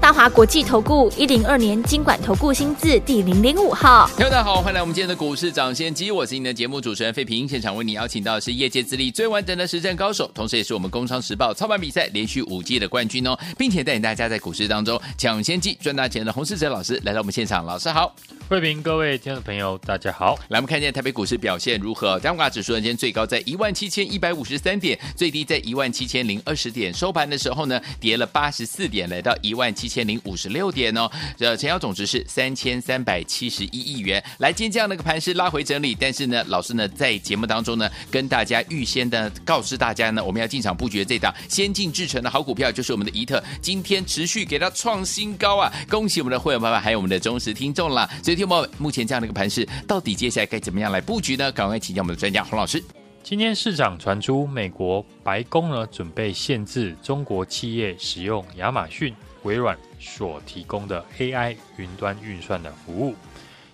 大华国际投顾一零二年金管投顾新字第零零五号，大家好，欢迎来我们今天的股市涨先机，我是您的节目主持人费平，现场为你邀请到的是业界资历最完整的实战高手，同时也是我们工商时报操盘比赛连续五季的冠军哦，并且带领大家在股市当中抢先机赚大钱的洪世哲老师来到我们现场，老师好。慧平，各位听众朋友，大家好。来，我们看一下台北股市表现如何？加权指数今天最高在一万七千一百五十三点，最低在一万七千零二十点。收盘的时候呢，跌了八十四点，来到一万七一千零五十六点哦。这成交总值是三千三百七十一亿元。来，今天这样的一个盘势拉回整理，但是呢，老师呢在节目当中呢，跟大家预先的告知大家呢，我们要进场布局的这档先进制成的好股票，就是我们的宜特，今天持续给它创新高啊！恭喜我们的会员朋友们，还有我们的忠实听众啦。所以，听众们，目前这样。的一个盘势到底接下来该怎么样来布局呢？赶快请教我们的专家洪老师。今天市场传出美国白宫呢准备限制中国企业使用亚马逊、微软所提供的 AI 云端运算的服务，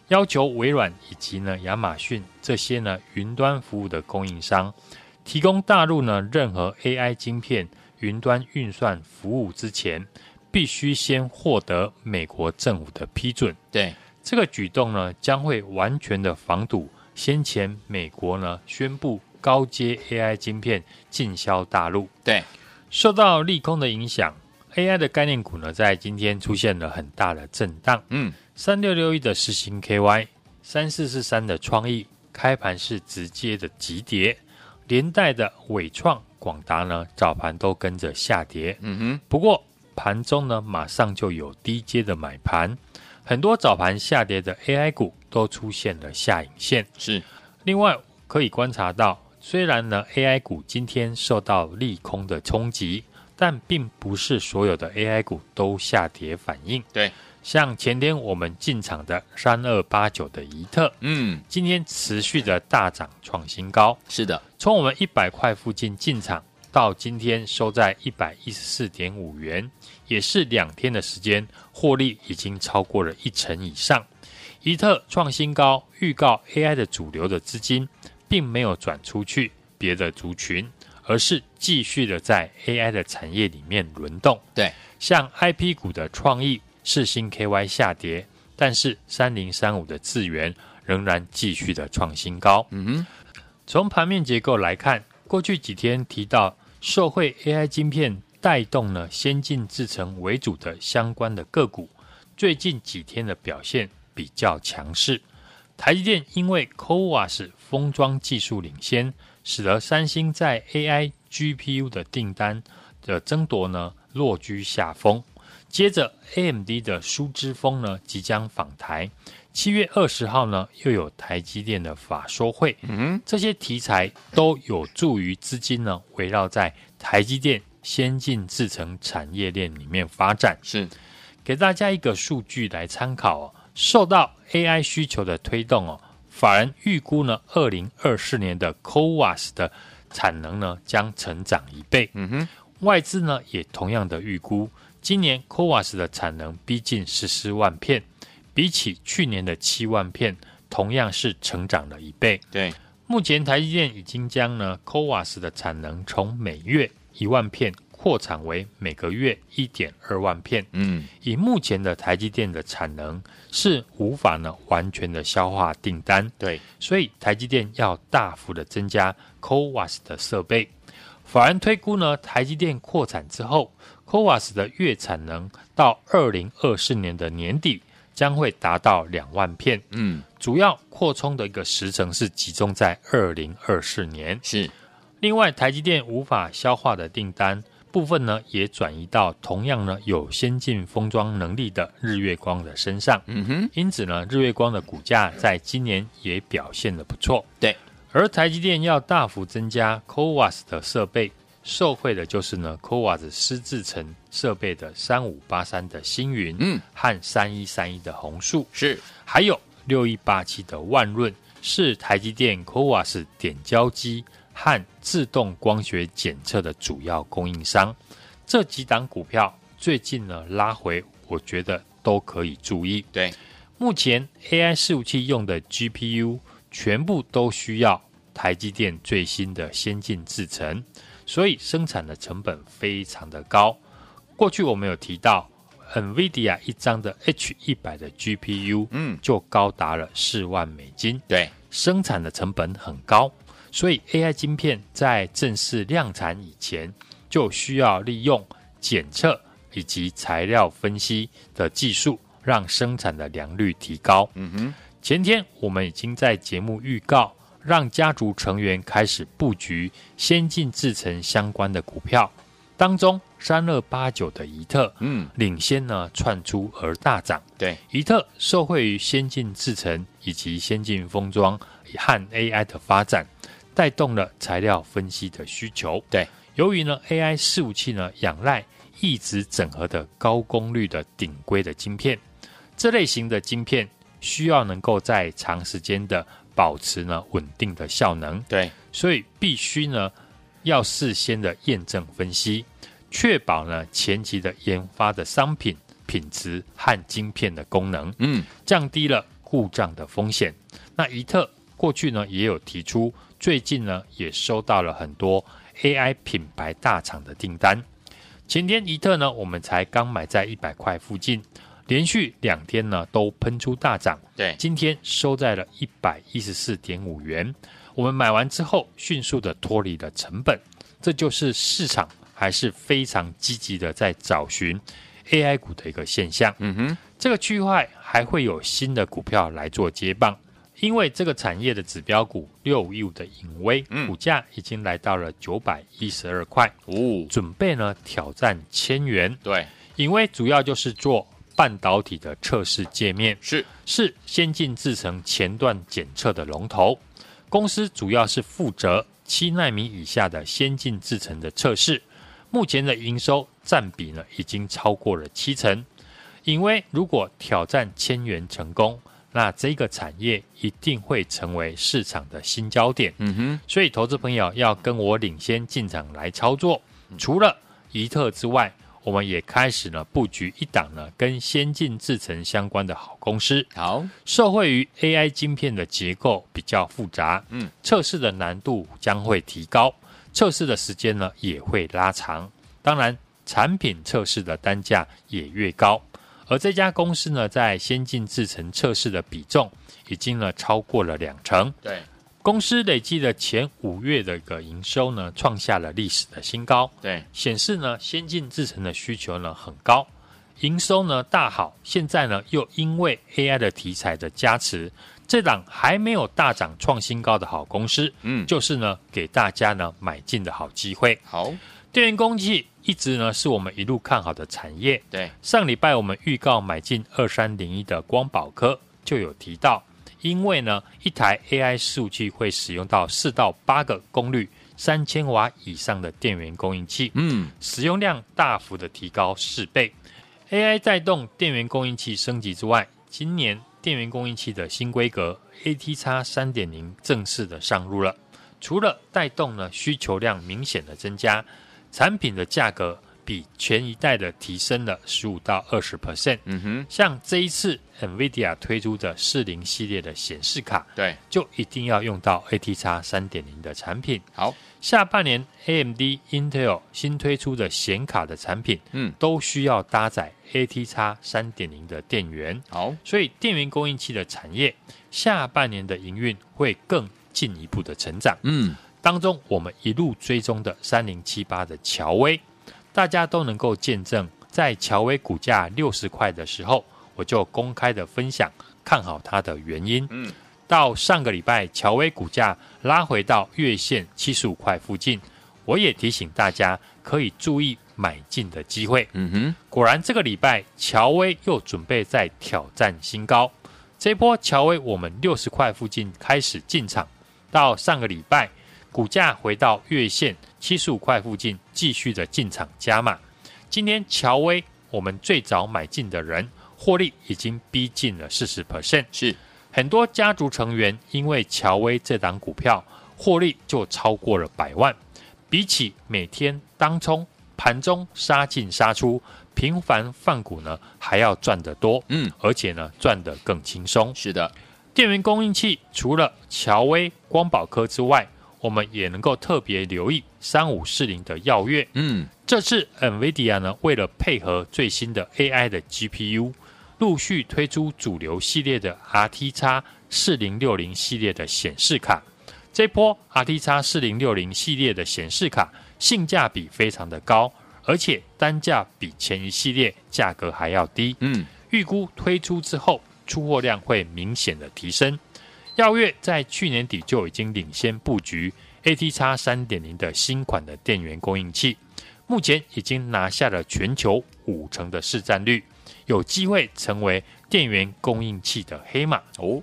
要求微软以及呢亚马逊这些呢云端服务的供应商提供大陆呢任何 AI 晶片云端运算服务之前，必须先获得美国政府的批准。对。这个举动呢，将会完全的防堵先前美国呢宣布高阶 AI 晶片禁销大陆。对，受到利空的影响，AI 的概念股呢在今天出现了很大的震荡。嗯，三六六一的世芯 KY，三四四三的创意开盘是直接的急跌，连带的伟创、广达呢早盘都跟着下跌。嗯哼，不过盘中呢马上就有低阶的买盘。很多早盘下跌的 AI 股都出现了下影线。是，另外可以观察到，虽然呢 AI 股今天受到利空的冲击，但并不是所有的 AI 股都下跌反应。对，像前天我们进场的三二八九的宜特，嗯，今天持续的大涨创新高。是的，从我们一百块附近进场。到今天收在一百一十四点五元，也是两天的时间，获利已经超过了一成以上。宜特创新高，预告 AI 的主流的资金并没有转出去别的族群，而是继续的在 AI 的产业里面轮动。对，像 IP 股的创意世新 KY 下跌，但是三零三五的智源仍然继续的创新高。嗯哼，从盘面结构来看，过去几天提到。受惠 AI 晶片带动呢，先进制程为主的相关的个股，最近几天的表现比较强势。台积电因为 CoWoS 封装技术领先，使得三星在 AI GPU 的订单的争夺呢落居下风。接着 AMD 的舒之峰呢即将访台。七月二十号呢，又有台积电的法说会，嗯，这些题材都有助于资金呢围绕在台积电先进制程产业链里面发展。是，给大家一个数据来参考哦，受到 AI 需求的推动哦，法人预估呢，二零二四年的 CoWAS 的产能呢将成长一倍。嗯哼，外资呢也同样的预估，今年 CoWAS 的产能逼近十四万片。比起去年的七万片，同样是成长了一倍。对，目前台积电已经将呢 CoWAS 的产能从每月一万片扩产为每个月一点二万片。嗯，以目前的台积电的产能是无法呢完全的消化订单。对，所以台积电要大幅的增加 CoWAS 的设备。法人推估呢，台积电扩产之后，CoWAS 的月产能到二零二四年的年底。将会达到两万片，嗯，主要扩充的一个时程是集中在二零二四年。是，另外台积电无法消化的订单部分呢，也转移到同样呢有先进封装能力的日月光的身上。嗯哼，因此呢，日月光的股价在今年也表现的不错。对，而台积电要大幅增加 CoWAS 的设备。受惠的就是呢 CoWAS 湿制成设备的三五八三的星云，嗯，和三一三一的红树，是，还有六一八七的万润，是台积电 CoWAS 点胶机和自动光学检测的主要供应商。这几档股票最近呢拉回，我觉得都可以注意。对，目前 AI 伺服器用的 GPU 全部都需要台积电最新的先进制程，所以生产的成本非常的高。过去我们有提到，NVIDIA 一张的 H 一百的 GPU，嗯，就高达了四万美金。对，生产的成本很高，所以 AI 晶片在正式量产以前，就需要利用检测以及材料分析的技术，让生产的良率提高。嗯哼，前天我们已经在节目预告，让家族成员开始布局先进制程相关的股票，当中三二八九的宜特，嗯，领先呢窜出而大涨。对，宜特受惠于先进制程以及先进封装和 AI 的发展，带动了材料分析的需求。对。由于呢，AI 伺服器呢仰赖一直整合的高功率的顶规的晶片，这类型的晶片需要能够在长时间的保持呢稳定的效能。对，所以必须呢要事先的验证分析，确保呢前期的研发的商品品质和晶片的功能，嗯，降低了故障的风险。那宜特过去呢也有提出，最近呢也收到了很多。AI 品牌大厂的订单，前天一特呢，我们才刚买在一百块附近，连续两天呢都喷出大涨。对，今天收在了一百一十四点五元。我们买完之后，迅速的脱离了成本，这就是市场还是非常积极的在找寻 AI 股的一个现象。嗯哼，这个区块还会有新的股票来做接棒。因为这个产业的指标股六五一五的影威，股价已经来到了九百一十二块，哦，准备呢挑战千元。对，影威主要就是做半导体的测试界面，是。是先进制程前段检测的龙头。公司，主要是负责七纳米以下的先进制程的测试，目前的营收占比呢已经超过了七成。影威如果挑战千元成功，那这个产业一定会成为市场的新焦点，嗯哼，所以投资朋友要跟我领先进场来操作。除了宜特之外，我们也开始呢布局一档呢跟先进制程相关的好公司。好，受惠于 AI 晶片的结构比较复杂，嗯，测试的难度将会提高，测试的时间呢也会拉长，当然产品测试的单价也越高。而这家公司呢，在先进制程测试的比重已经呢超过了两成。对，公司累计的前五月的一个营收呢，创下了历史的新高。对，显示呢先进制程的需求呢很高，营收呢大好。现在呢又因为 AI 的题材的加持，这档还没有大涨创新高的好公司，嗯，就是呢给大家呢买进的好机会。好，电源供应器。一直呢是我们一路看好的产业。对，上礼拜我们预告买进二三零一的光宝科，就有提到，因为呢一台 AI 伺服器会使用到四到八个功率三千瓦以上的电源供应器，嗯，使用量大幅的提高四倍。AI 带动电源供应器升级之外，今年电源供应器的新规格 AT 叉三点零正式的上路了，除了带动呢需求量明显的增加。产品的价格比前一代的提升了十五到二十 percent。嗯哼，像这一次 NVIDIA 推出的四零系列的显示卡，对，就一定要用到 ATX 三点零的产品。好，下半年 AMD、Intel 新推出的显卡的产品，嗯，都需要搭载 ATX 三点零的电源。好，所以电源供应器的产业下半年的营运会更进一步的成长。嗯。当中，我们一路追踪的三零七八的乔威，大家都能够见证，在乔威股价六十块的时候，我就公开的分享看好它的原因。嗯，到上个礼拜，乔威股价拉回到月线七十五块附近，我也提醒大家可以注意买进的机会。嗯哼，果然这个礼拜乔威又准备再挑战新高。这波乔威我们六十块附近开始进场，到上个礼拜。股价回到月线七十五块附近，继续的进场加码。今天乔威，我们最早买进的人获利已经逼近了四十 percent。是很多家族成员因为乔威这档股票获利就超过了百万。比起每天当冲、盘中杀进杀出、频繁放股呢，还要赚得多。嗯，而且呢，赚得更轻松。是的，电源供应器除了乔威、光宝科之外，我们也能够特别留意三五四零的耀月。嗯，这次 NVIDIA 呢，为了配合最新的 AI 的 GPU，陆续推出主流系列的 RTX 四零六零系列的显示卡。这波 RTX 四零六零系列的显示卡性价比非常的高，而且单价比前一系列价格还要低。嗯，预估推出之后，出货量会明显的提升。耀月在去年底就已经领先布局 AT 叉三点零的新款的电源供应器，目前已经拿下了全球五成的市占率，有机会成为电源供应器的黑马哦。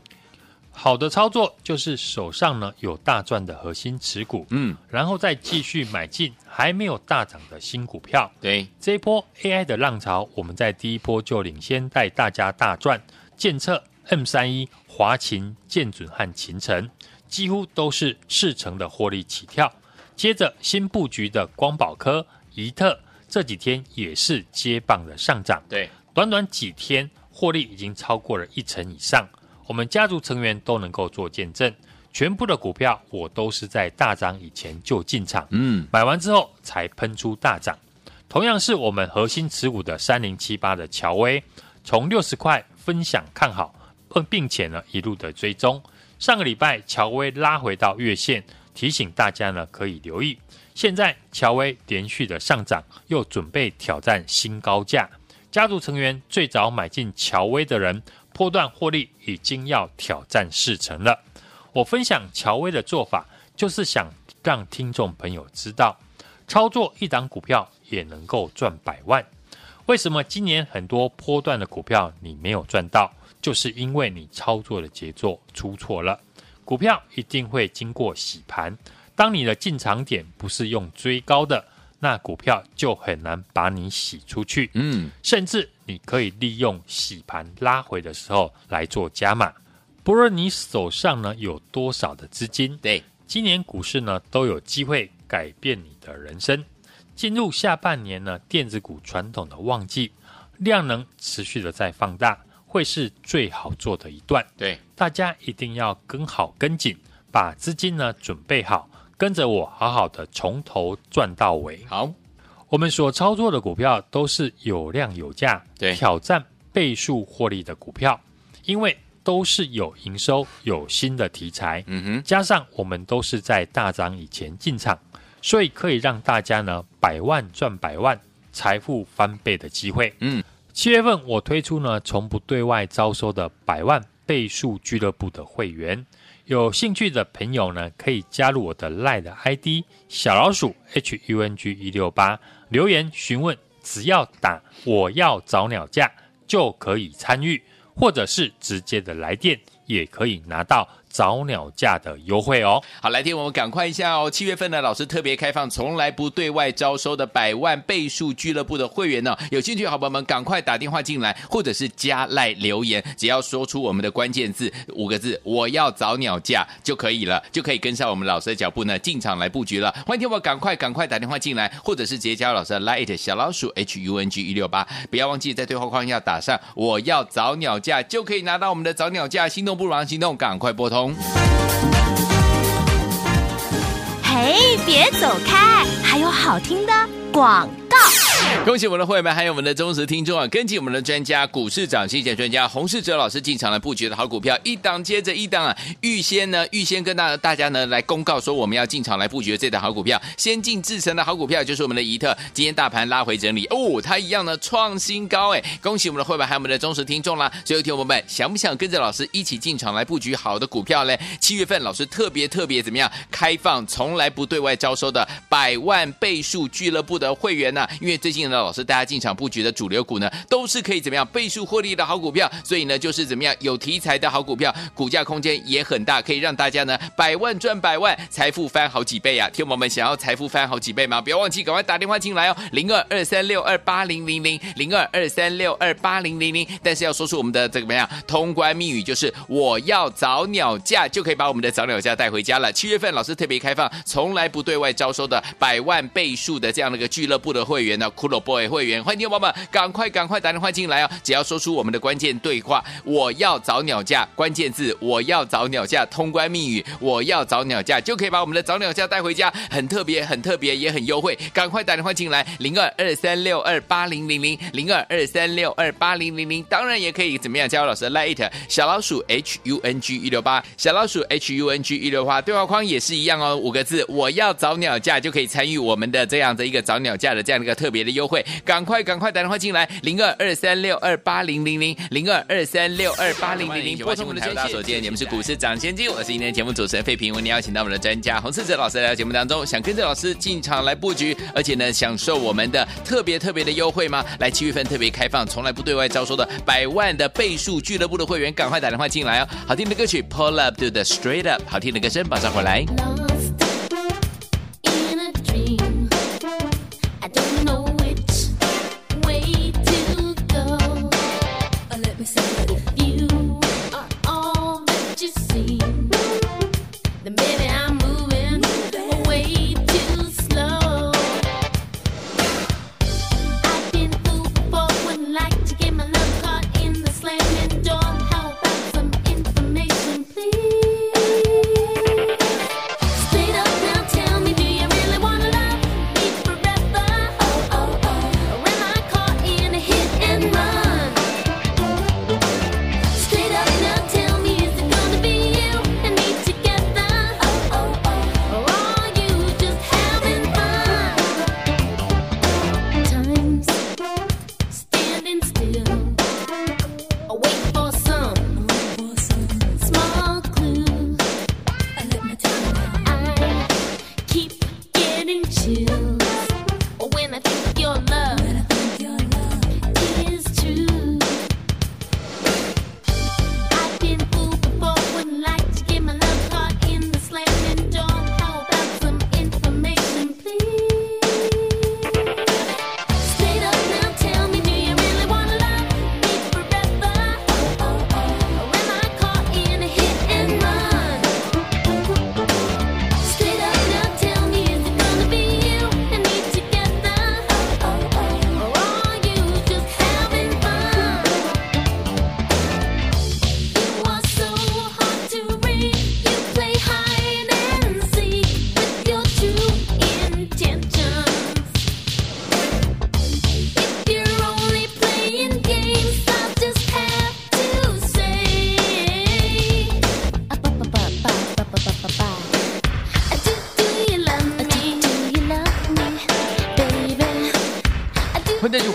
好的操作就是手上呢有大赚的核心持股，嗯，然后再继续买进还没有大涨的新股票。对，这一波 AI 的浪潮，我们在第一波就领先带大家大赚，建测 M 三一。华勤、建准和勤诚几乎都是四成的获利起跳，接着新布局的光宝科、宜特这几天也是接棒的上涨。对，短短几天获利已经超过了一成以上，我们家族成员都能够做见证。全部的股票我都是在大涨以前就进场，嗯，买完之后才喷出大涨。同样是我们核心持股的三零七八的乔威，从六十块分享看好。并且呢，一路的追踪。上个礼拜，乔威拉回到月线，提醒大家呢可以留意。现在乔威连续的上涨，又准备挑战新高价。家族成员最早买进乔威的人，波段获利已经要挑战四成了。我分享乔威的做法，就是想让听众朋友知道，操作一档股票也能够赚百万。为什么今年很多波段的股票你没有赚到？就是因为你操作的节奏出错了，股票一定会经过洗盘。当你的进场点不是用追高的，那股票就很难把你洗出去。嗯，甚至你可以利用洗盘拉回的时候来做加码。不论你手上呢有多少的资金，对，今年股市呢都有机会改变你的人生。进入下半年呢，电子股传统的旺季，量能持续的在放大。会是最好做的一段，对，大家一定要跟好跟紧，把资金呢准备好，跟着我好好的从头赚到尾。好，我们所操作的股票都是有量有价，对，挑战倍数获利的股票，因为都是有营收、有新的题材，嗯哼，加上我们都是在大涨以前进场，所以可以让大家呢百万赚百万，财富翻倍的机会，嗯。七月份我推出呢，从不对外招收的百万倍数俱乐部的会员，有兴趣的朋友呢，可以加入我的 LINE 的 ID 小老鼠 HUNG 一六八，留言询问，只要打我要早鸟价就可以参与，或者是直接的来电也可以拿到。早鸟价的优惠哦！好，来听我们赶快一下哦。七月份呢，老师特别开放，从来不对外招收的百万倍数俱乐部的会员呢，有兴趣的好朋友们赶快打电话进来，或者是加赖留言，只要说出我们的关键字五个字“我要早鸟价”就可以了，就可以跟上我们老师的脚步呢，进场来布局了。欢迎听我赶快赶快打电话进来，或者是直接加入老师的 Lite 小老鼠 H U N G 一六八，不要忘记在对话框要打上“我要早鸟价”，就可以拿到我们的早鸟价。心动不如行动，赶快拨通。嘿，别走开，还有好听的广。恭喜我们的会员们，还有我们的忠实听众啊！跟紧我们的专家，股市涨跌专家洪世哲老师进场来布局的好股票，一档接着一档啊！预先呢，预先跟大大家呢来公告说，我们要进场来布局的这档好股票，先进制成的好股票，就是我们的宜特。今天大盘拉回整理哦，它一样呢创新高哎！恭喜我们的会员，还有我们的忠实听众啦！所以听友们想不想跟着老师一起进场来布局好的股票嘞？七月份老师特别特别怎么样？开放从来不对外招收的百万倍数俱乐部的会员呢、因为最近呢，老师大家进场布局的主流股呢，都是可以怎么样倍数获利的好股票，所以呢，就是怎么样有题材的好股票，股价空间也很大，可以让大家呢百万赚百万，财富翻好几倍啊！听我们想要财富翻好几倍吗？不要忘记赶快打电话进来哦，零二二三六二八零零零零二二三六二八零零零，但是要说出我们的这个怎么样通关密语，就是我要早鸟价，就可以把我们的早鸟价带回家了。七月份老师特别开放，从来不对外招收的百万倍数的这样的一个俱乐部的会员呢，骷髅 boy 会员，欢迎听众朋友们赶快赶快打电话进来哦！只要说出我们的关键对话，我要找鸟架，关键字我要找鸟架，通关密语我要找鸟架，就可以把我们的找鸟架带回家，很特别，很特别，也很优惠，赶快打电话进来，零二二三六二八零零零零二二三六二八零零零，当然也可以怎么样加入老师的 Lite 小老鼠 H U N G 一六八小老鼠 H U N G 一六八对话框也是一样哦，五个字我要找鸟架就可以参与我们的这样的一个找鸟架的这样的一个特别的优惠，赶快赶快打电话进来，零二二三六二八零零零零二二三六二八零零零，拨通我们的专线。首先，你们是股市涨先机，我是今天节目主持人费平，为您邀请到我们的专家洪世哲老师来到节目当中，想跟着老师进场来布局，而且呢，享受我们的特别特别的优惠吗？来七月份特别开放，从来不对外招收的百万的倍数俱乐部的会员，赶快打电话进来哦！好听的歌曲 Pull Up to the Straight Up，好听的歌声马上回来。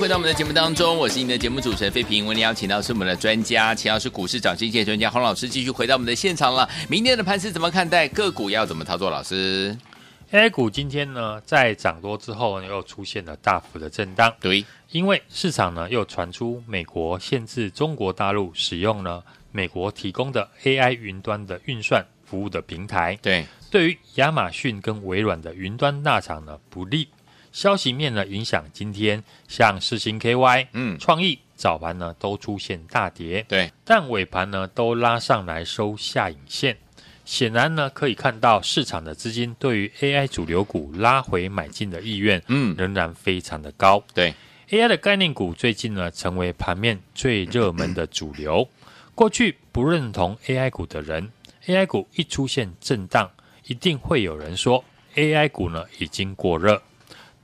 回到我们的节目当中，我是你的节目主持人费平。为您邀请到是我们的专家，请到是股市涨先机专家洪老师，继续回到我们的现场了。明天的盘是怎么看待？个股要怎么操作？老师，A 股今天呢，在涨多之后呢，又出现了大幅的震荡。对，因为市场呢又传出美国限制中国大陆使用了美国提供的 AI 云端的运算服务的平台。对，对于亚马逊跟微软的云端大厂呢不利。消息面呢影响今天，像四星 KY、嗯，创意早盘呢都出现大跌，对，但尾盘呢都拉上来收下影线，显然呢可以看到市场的资金对于 AI 主流股拉回买进的意愿，嗯，仍然非常的高。对，AI 的概念股最近呢成为盘面最热门的主流。过去不认同 AI 股的人，AI 股一出现震荡，一定会有人说 AI 股呢已经过热。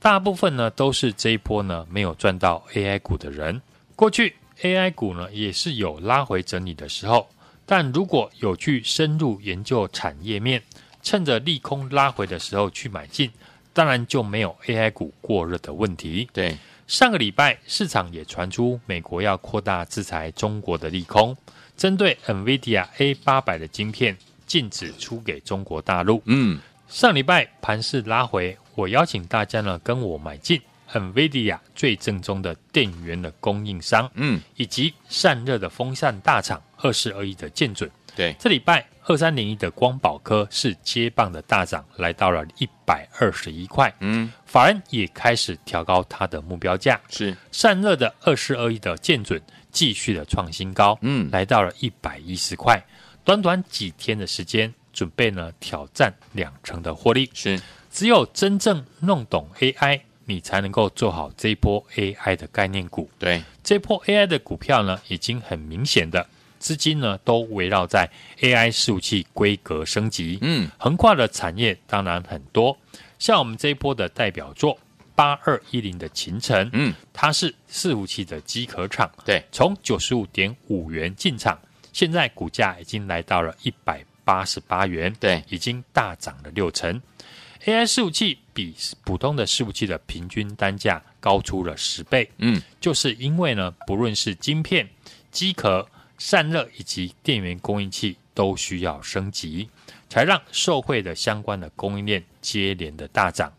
大部分呢都是这一波呢没有赚到 AI 股的人。过去 AI 股呢也是有拉回整理的时候，但如果有去深入研究产业面，趁着利空拉回的时候去买进，当然就没有 AI 股过热的问题。对，上个礼拜市场也传出美国要扩大制裁中国的利空，针对 NVIDIA A800 的晶片禁止出给中国大陆。嗯，上礼拜盘势拉回。我邀请大家呢跟我买进，NVIDIA 最正宗的电源的供应商，嗯，以及散热的风扇大厂二四二一的建准。对，这礼拜二三零一的光宝科是接棒的大涨，来到了一百二十一块。嗯，法人也开始调高它的目标价。是散热的二四二一的建准继续的创新高，嗯来到了一百一十块。短短几天的时间，准备呢挑战两成的获利。是，只有真正弄懂 AI，你才能够做好这一波 AI 的概念股。对，这波 AI 的股票呢，已经很明显的资金呢都围绕在 AI 伺服器规格升级。嗯，横跨的产业当然很多，像我们这一波的代表作八二一零的勤诚，嗯，它是伺服器的机壳厂，对，从九十五点五元进场，现在股价已经来到了一百八十八元，对已经大涨了六成。AI 伺服器比普通的伺服器的平均单价高出了十倍，嗯，就是因为呢，不论是晶片、机壳、散热以及电源供应器都需要升级，才让受惠的相关的供应链接连的大涨。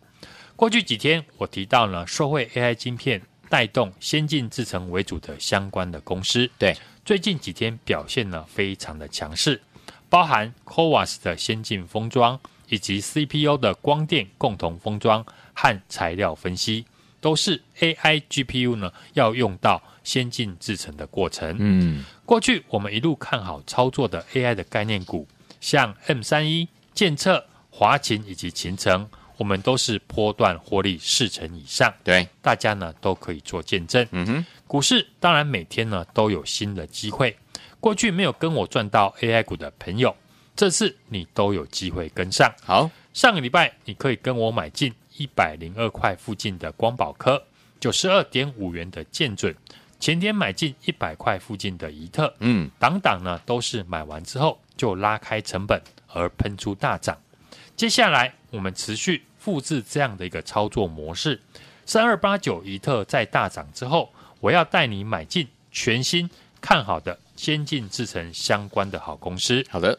过去几天我提到呢，受惠 AI 晶片带动先进制程为主的相关的公司，对，最近几天表现呢非常的强势，包含 c o v a s 的先进封装。以及 CPU 的光电共同封装和材料分析，都是 AI GPU 呢要用到先进制程的过程。嗯，过去我们一路看好操作的 AI 的概念股，像 M 三一、建策、华勤以及勤诚，我们都是波段获利四成以上。对，大家呢都可以做见证。嗯哼，股市当然每天呢都有新的机会。过去没有跟我赚到 AI 股的朋友，这次你都有机会跟上。好，上个礼拜你可以跟我买进一百零二块附近的光宝科，九十二点五元的建准，前天买进一百块附近的宜特，嗯，档档呢都是买完之后就拉开成本而喷出大涨。接下来我们持续复制这样的一个操作模式。三二八九宜特在大涨之后，我要带你买进全新看好的先进制成相关的好公司。好的，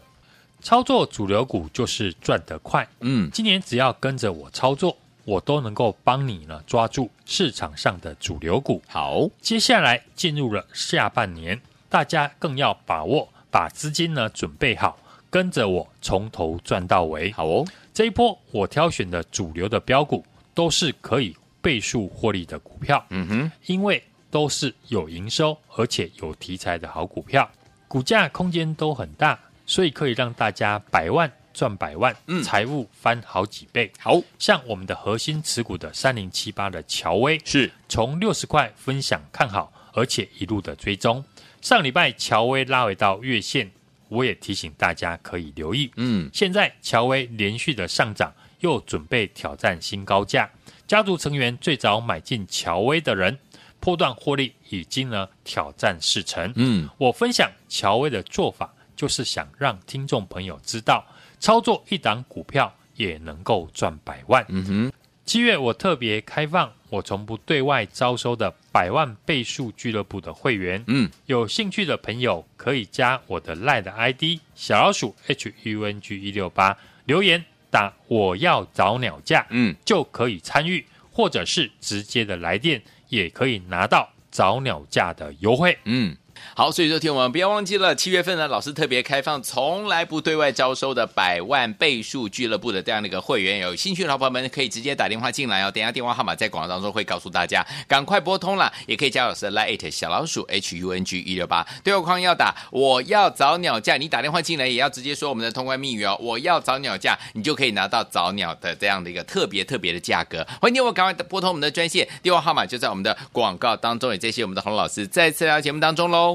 操作主流股就是赚得快。嗯，今年只要跟着我操作，我都能够帮你呢抓住市场上的主流股。好，接下来进入了下半年，大家更要把握，把资金呢准备好，跟着我从头赚到尾。好哦，这一波我挑选的主流的标股都是可以倍数获利的股票，嗯哼，因为都是有营收而且有题材的好股票，股价空间都很大，所以可以让大家百万赚百万，嗯财务翻好几倍。好，像我们的核心持股的三零七八的乔威，是从六十块分享看好，而且一路的追踪。上礼拜乔威拉回到月线，我也提醒大家可以留意。嗯，现在乔威连续的上涨，又准备挑战新高价。家族成员最早买进乔威的人，波段获利已经呢挑战四成。嗯，我分享乔威的做法，就是想让听众朋友知道，操作一档股票也能够赚百万。嗯哼，七月我特别开放我从不对外招收的百万倍数俱乐部的会员，嗯，有兴趣的朋友可以加我的 LINE 的 ID 小老鼠 H U N G 一六八留言打我要找鸟价，嗯，就可以参与，或者是直接的来电也可以拿到早鸟价的优惠。嗯。好，所以说，听我们不要忘记了，七月份呢，老师特别开放，从来不对外招收的百万倍数俱乐部的这样的一个会员，有兴趣的朋友们可以直接打电话进来哦。等下电话号码在广告当中会告诉大家，赶快拨通了，也可以加老师的 Line 小老鼠 H U N G 一六八，对话框要打我要早鸟价，你打电话进来也要直接说我们的通关密语哦，我要早鸟价，你就可以拿到早鸟的这样的一个特别特别的价格。欢迎你我赶快拨通我们的专线，电话号码就在我们的广告当中，也谢谢我们的洪老师再次来到节目当中喽。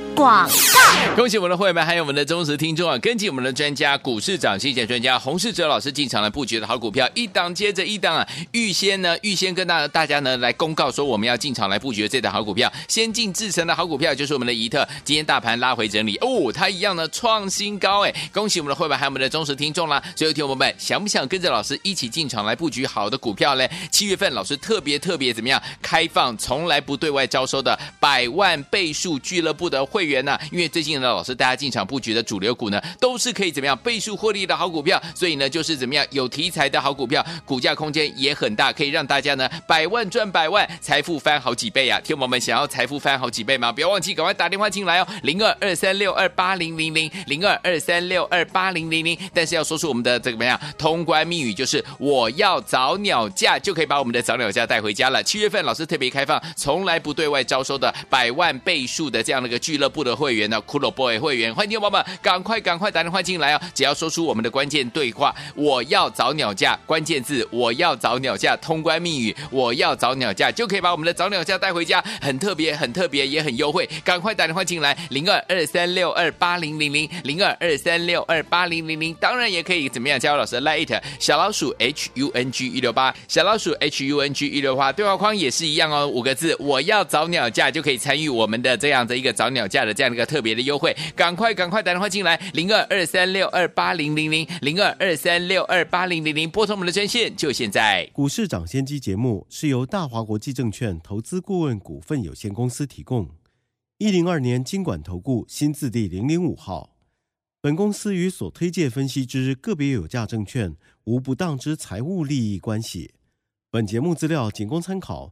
广告。恭喜我们的会员们，还有我们的忠实听众啊！跟紧我们的专家，股市涨跌专家洪世哲老师进场来布局的好股票，一档接着一档啊！预先呢，预先跟大大家呢来公告说，我们要进场来布局的这档好股票，先进制成的好股票，就是我们的宜特。今天大盘拉回整理哦，它一样呢创新高哎！恭喜我们的会员，还有我们的忠实听众啦！所有，听友们，想不想跟着老师一起进场来布局好的股票嘞？七月份老师特别特别怎么样？开放从来不对外招收的百万倍数俱乐部的会员。员呢、因为最近呢，老师大家进场布局的主流股呢，都是可以怎么样倍数获利的好股票，所以呢，就是怎么样有题材的好股票，股价空间也很大，可以让大家呢百万赚百万，财富翻好几倍啊！听我们想要财富翻好几倍吗？不要忘记赶快打电话进来哦，零二二三六二八零零零零二二三六二八零零零，但是要说出我们的这个怎么样通关密语，就是我要早鸟价，就可以把我们的早鸟价带回家了。七月份老师特别开放，从来不对外招收的百万倍数的这样的一个俱乐部的会员呢，骷髅 boy 会员，欢迎听众朋友们赶快赶快打电话进来哦！只要说出我们的关键对话，我要找鸟架，关键字我要找鸟架，通关密语我要找鸟架，就可以把我们的找鸟架带回家，很特别，很特别，也很优惠，赶快打电话进来，零二二三六二八零零零零二二三六二八零零零，当然也可以怎么样加入老师的 Light 小老鼠 H U N G 一六八，小老鼠 H U N G 一六八，对话框也是一样哦，五个字我要找鸟架就可以参与我们的这样的一个找鸟架的这样的一个特别的优惠，赶快赶快打电话进来，零二二三六二八零零零零二二三六二八零零零，拨通我们的专线，就现在。股市涨先机节目是由大华国际证券投资顾问股份有限公司提供，一零二年金管投顾新字第零零五号。本公司与所推介分析之个别有价证券无不当之财务利益关系。本节目资料仅供参考，